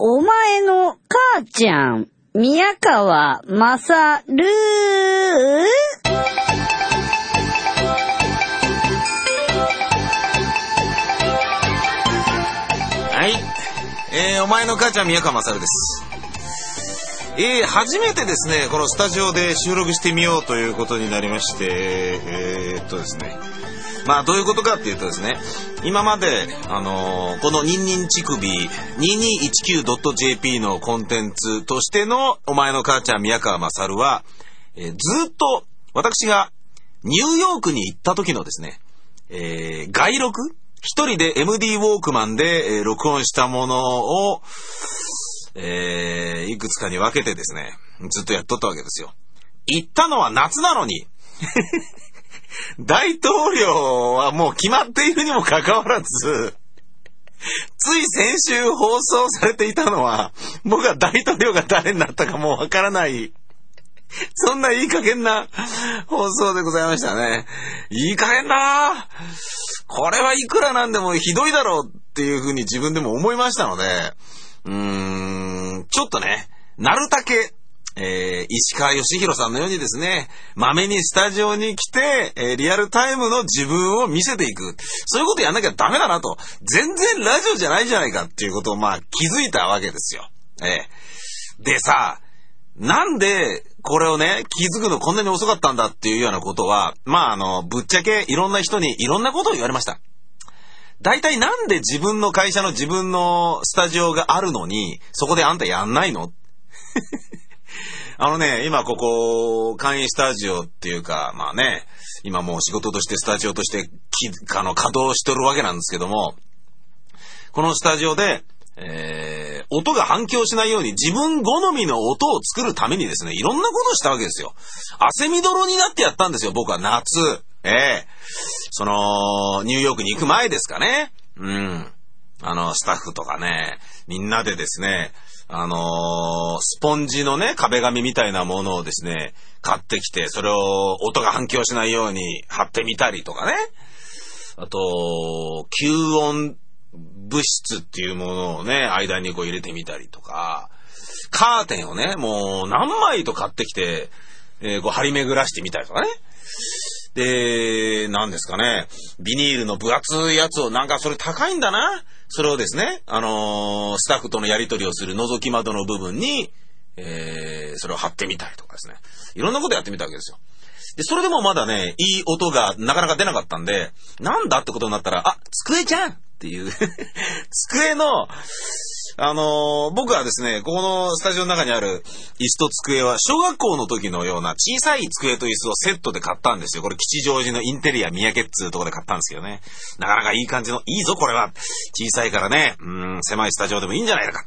お前の母ちゃん、宮川まさるはい。えー、お前の母ちゃん宮川勝です。えー、初めてですね、このスタジオで収録してみようということになりまして、えー、っとですね。まあ、どういうことかっていうとですね、今まで、あのーこのニンニン乳首 2219.jp のコンテンツとしての、お前の母ちゃん宮川勝は、えーずっと、私がニューヨークに行った時のですね、えー外録一人で MD ウォークマンで、えー録音したものを、えーいくつかに分けてですね、ずっとやっとったわけですよ。行ったのは夏なのに、大統領はもう決まっているにもかかわらず、つい先週放送されていたのは、僕は大統領が誰になったかもうわからない、そんないい加減な放送でございましたね。いい加減だなこれはいくらなんでもひどいだろうっていうふうに自分でも思いましたので、うーん、ちょっとね、なるたけ、えー石川義弘さんのようにですね、まめにスタジオに来て、えーリアルタイムの自分を見せていく。そういうことやんなきゃダメだなと。全然ラジオじゃないじゃないかっていうことをまあ気づいたわけですよ。えーでさ、なんで、これをね、気づくのこんなに遅かったんだっていうようなことは、まあ、あの、ぶっちゃけいろんな人にいろんなことを言われました。大体なんで自分の会社の自分のスタジオがあるのに、そこであんたやんないの？あのね、今ここ、簡易スタジオっていうか、まあね、今もう仕事としてスタジオとしてき、あの、稼働してるわけなんですけども、このスタジオで、えー、音が反響しないように自分好みの音を作るためにですね、いろんなことをしたわけですよ。汗みどろになってやったんですよ、僕は夏。ええその、ニューヨークに行く前ですかね。うん。あの、スタッフとかね、みんなでですね、あのースポンジのね、壁紙みたいなものをですね、買ってきて、それを音が反響しないように貼ってみたりとかね。あと、吸音物質っていうものをね、間にこう入れてみたりとか、カーテンをね、もう何枚と買ってきて、えーこう張り巡らしてみたりとかね。で、何ですかね、ビニールの分厚いやつを、なんかそれ高いんだな。それをですね、あのースタッフとのやり取りをする覗き窓の部分に、えーそれを貼ってみたりとかですね。いろんなことやってみたわけですよ。で、それでもまだね、いい音がなかなか出なかったんで、なんだってことになったら、あ、机じゃんっていう、机の、あのー僕はですね、ここのスタジオの中にある椅子と机は、小学校の時のような小さい机と椅子をセットで買ったんですよ。これ吉祥寺のインテリア三宅っつうとこで買ったんですけどね。なかなかいい感じの、いいぞこれは。小さいからね、うん、狭いスタジオでもいいんじゃないのか。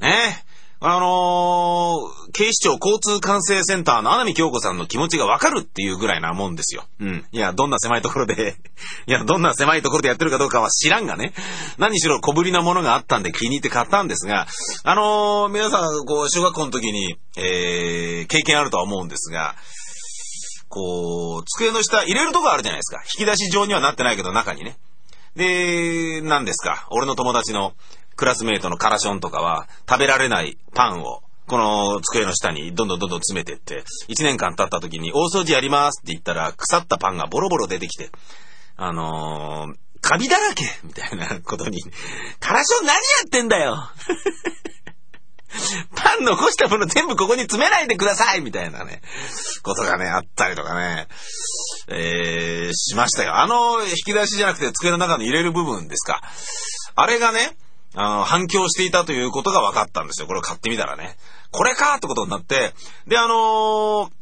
ねあのー警視庁交通管制センターの穴見京子さんの気持ちがわかるっていうぐらいなもんですよ。うん。いや、どんな狭いところで、いや、どんな狭いところでやってるかどうかは知らんがね。何しろ小ぶりなものがあったんで気に入って買ったんですが、あのー皆さん、こう、小学校の時に、えー、経験あるとは思うんですが、こう、机の下入れるとこあるじゃないですか。引き出し状にはなってないけど中にね。で、何ですか？俺の友達のクラスメイトのカラションとかは食べられないパンをこの机の下にどんどんどんどん詰めてって、1年間経った時に大掃除やりますって言ったら腐ったパンがボロボロ出てきて、あのー、カビだらけみたいなことに、カラション何やってんだよ パン残したもの全部ここに詰めないでください！みたいなね、ことがね、あったりとかね、えー、しましたよ。あの、引き出しじゃなくて机の中に入れる部分ですか。あれがね、あの、反響していたということが分かったんですよ。これを買ってみたらね。これかってことになって、で、あのー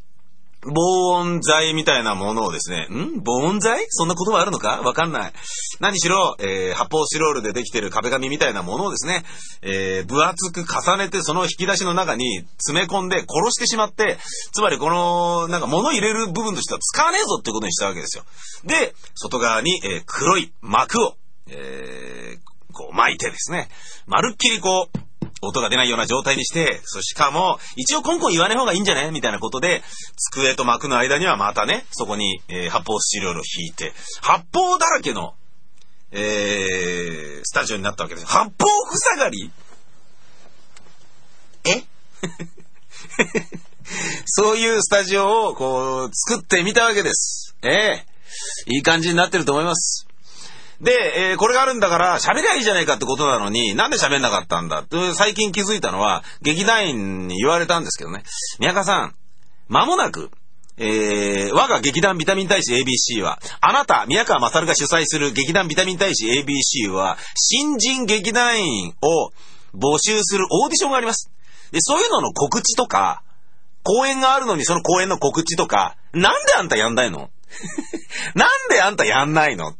防音材みたいなものをですね、ん？防音材？そんな言葉あるのか？わかんない。何しろ、えー発泡スチロールでできてる壁紙みたいなものをですね、えー分厚く重ねてその引き出しの中に詰め込んで殺してしまって、つまりこの、なんか物入れる部分としては使わねえぞってことにしたわけですよ。で、外側に、えー黒い膜を、えーこう巻いてですね、まるっきりこう、音が出ないような状態にして、そしかも、一応コンコン言わない方がいいんじゃねみたいなことで、机と幕の間にはまたね、そこに、えー発泡スチロールを引いて、発泡だらけの、えースタジオになったわけです。発泡塞がり？え？そういうスタジオをこう作ってみたわけです。ええいい感じになってると思います。で、えーこれがあるんだから喋りゃいいじゃないかってことなのに、なんで喋んなかったんだ？って最近気づいたのは、劇団員に言われたんですけどね。宮川さん、間もなく、えー我が劇団ビタミン大使 ABC は、あなた、宮川勝が主催する劇団ビタミン大使 ABC は、新人劇団員を募集するオーディションがあります。で、そういうのの告知とか、公演があるのにその公演の告知とか、なんであんたやんないの？なんであんたやんないの？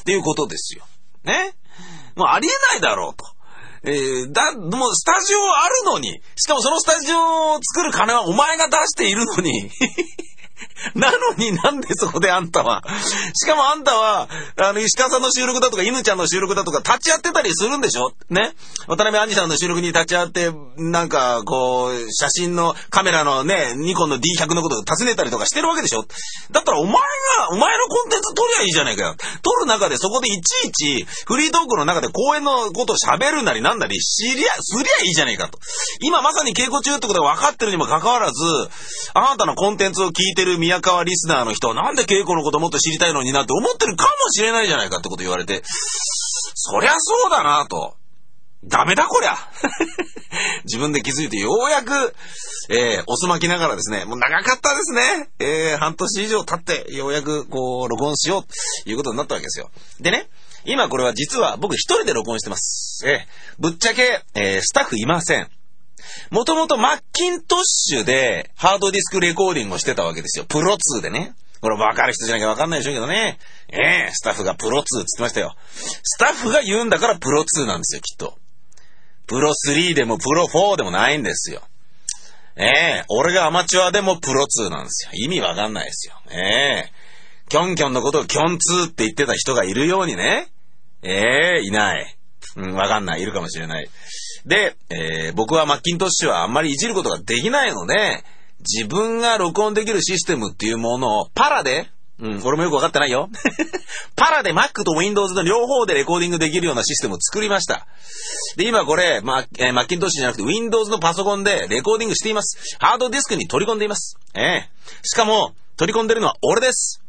っていうことですよ。ね？もうありえないだろうと。えーだ、もうスタジオあるのに、しかもそのスタジオを作る金はお前が出しているのに、なのになんでそこであんたは、しかもあんたは、あの、石川さんの収録だとか、犬ちゃんの収録だとか、立ち会ってたりするんでしょ？ね？渡辺杏里さんの収録に立ち会って、なんか、こう、写真のカメラのね、ニコンの D100 のことを尋ねたりとかしてるわけでしょ？だったらお前が、お前のコンテンツ撮りゃいいじゃないかよ。撮る中でそこでいちいち、フリートークの中で公演のことを喋るなりなんなり、知りゃ、すりゃいいじゃないかと。今まさに稽古中ってことが分かってるにもかかわらず、あなたのコンテンツを聞いてる宮川リスナーの人はなんで稽古のこともっと知りたいのになって思ってるかもしれないじゃないかってこと言われて、そりゃそうだなと。ダメだこりゃ 自分で気づいてようやく、えー、おすまきながらですね、もう長かったですね。えー、半年以上経って、ようやくこう、録音しようということになったわけですよ。でね、今これは実は僕一人で録音してます。えー、ぶっちゃけ、えー、スタッフいません。もともとマッキントッシュでハードディスクレコーディングをしてたわけですよ。プロ2でね。これ分かる人じゃなきゃ分かんないでしょうけどね。ええスタッフがプロ2って言ってましたよ。スタッフが言うんだからプロ2なんですよ、きっと。プロ3でもプロ4でもないんですよ。ええ俺がアマチュアでもプロ2なんですよ。意味わかんないですよ。ええキョンキョンのことをキョン2って言ってた人がいるようにね。ええいない。うん、わかんない。いるかもしれない。で、えー僕はマッキントッシュはあんまりいじることができないので、自分が録音できるシステムっていうものをパラで、うん、俺もよくわかってないよ。パラで Mac と Windows の両方でレコーディングできるようなシステムを作りました。で、今これ、まえーマッキントッシュじゃなくて Windows のパソコンでレコーディングしています。ハードディスクに取り込んでいます。ええしかも、取り込んでるのは俺です。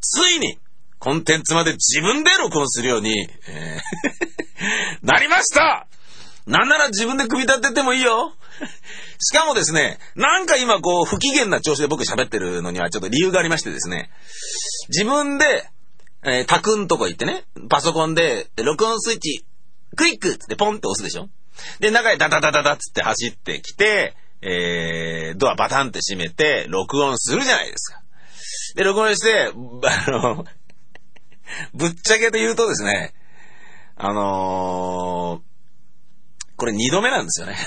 ついに、コンテンツまで自分で録音するように、えー なりましたなんなら自分で組み立ててもいいよ。しかもですね、なんか今こう不機嫌な調子で僕喋ってるのにはちょっと理由がありましてですね、自分で、えー、タクんとこ行ってね、パソコンで録音スイッチ、クイックっつってポンって押すでしょで、中へダダダダダっつって走ってきて、えー、ドアバタンって閉めて、録音するじゃないですか。で、録音して、あの、ぶっちゃけて言うとですね、あのーこれ二度目なんですよね。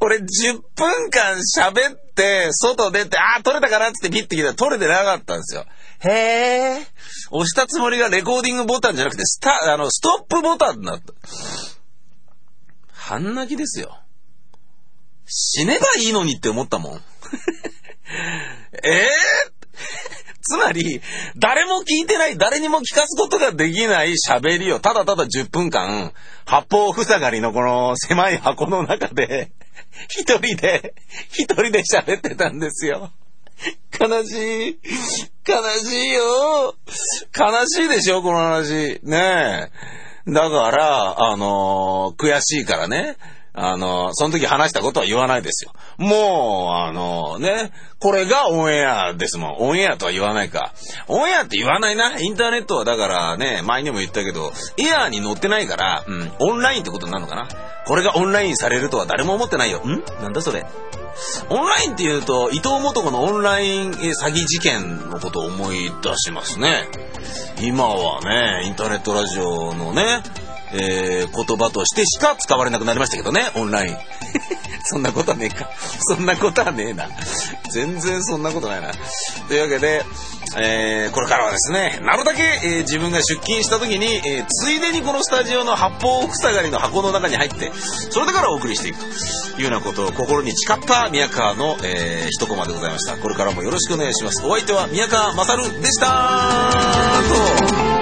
俺10分間喋って、外出て、ああ、撮れたかなっつってピッて来たら撮れてなかったんですよ。へえ。押したつもりがレコーディングボタンじゃなくて、スタ、あの、ストップボタンになった。半泣きですよ。死ねばいいのにって思ったもん。ええつまり、誰も聞いてない、誰にも聞かすことができない喋りをただただ10分間、八方塞がりのこの狭い箱の中で、一人で、一人で喋ってたんですよ。悲しい。悲しいよ。悲しいでしょ、この話。ねえ。だから、あのー悔しいからね。あのーその時話したことは言わないですよ。もう、あのね、これがオンエアですもん。オンエアとは言わないか。オンエアって言わないな。インターネットはだからね、前にも言ったけど、エアーに乗ってないから、うん、オンラインってことになるのかな。これがオンラインされるとは誰も思ってないよ。ん？なんだそれ。オンラインって言うと、伊藤元子のオンライン詐欺事件のことを思い出しますね。今はね、インターネットラジオのね、えー言葉としてしか使われなくなりましたけどね、オンライン。そんなことはねえか。そんなことはねえな。全然そんなことないな。というわけで、えーこれからはですね、なるだけ、えー自分が出勤した時に、えーついでにこのスタジオの八方塞がりの箱の中に入って、それだからお送りしていくというようなことを心に誓った宮川の、えー一コマでございました。これからもよろしくお願いします。お相手は宮川勝でしたと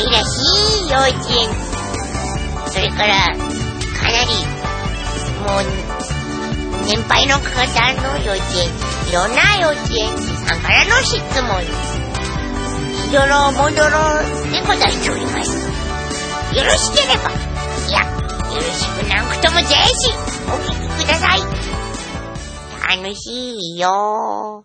愛らしい幼稚園。それから、かなり、もう、年配の方の幼稚園、いろんな幼稚園児さんからの質問、しどろもどろでございております。よろしければ、いや、よろしくなくともぜひ、お聞きください。楽しいよ